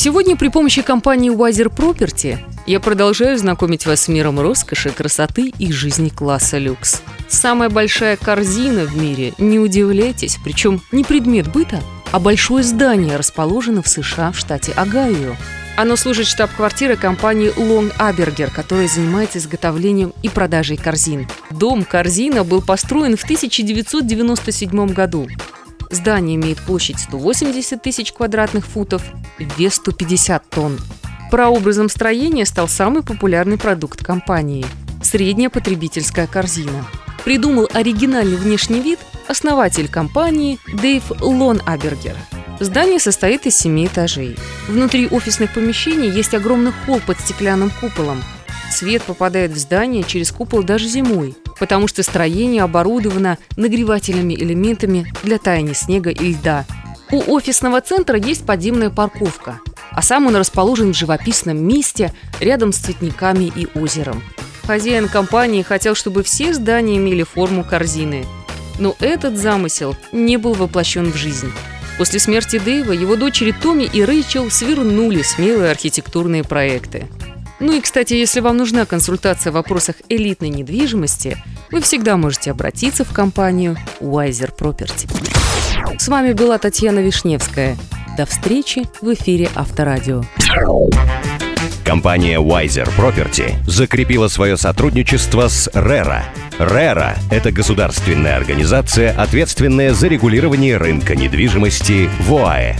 Сегодня при помощи компании Wiser Property я продолжаю знакомить вас с миром роскоши, красоты и жизни класса люкс. Самая большая корзина в мире, не удивляйтесь, причем не предмет быта, а большое здание расположено в США в штате Огайо. Оно служит штаб-квартирой компании Long Aberger, которая занимается изготовлением и продажей корзин. Дом «Корзина» был построен в 1997 году. Здание имеет площадь 180 тысяч квадратных футов, вес 150 тонн. Прообразом строения стал самый популярный продукт компании – средняя потребительская корзина. Придумал оригинальный внешний вид основатель компании Дэйв Лон Абергер – Здание состоит из семи этажей. Внутри офисных помещений есть огромный холл под стеклянным куполом. Свет попадает в здание через купол даже зимой, потому что строение оборудовано нагревательными элементами для таяния снега и льда. У офисного центра есть подземная парковка, а сам он расположен в живописном месте рядом с цветниками и озером. Хозяин компании хотел, чтобы все здания имели форму корзины. Но этот замысел не был воплощен в жизнь. После смерти Дэйва его дочери Томми и Рэйчел свернули смелые архитектурные проекты. Ну и, кстати, если вам нужна консультация в вопросах элитной недвижимости, вы всегда можете обратиться в компанию Wiser Property. С вами была Татьяна Вишневская. До встречи в эфире Авторадио. Компания Wiser Property закрепила свое сотрудничество с RERA – РЭРА – это государственная организация, ответственная за регулирование рынка недвижимости в ОАЭ.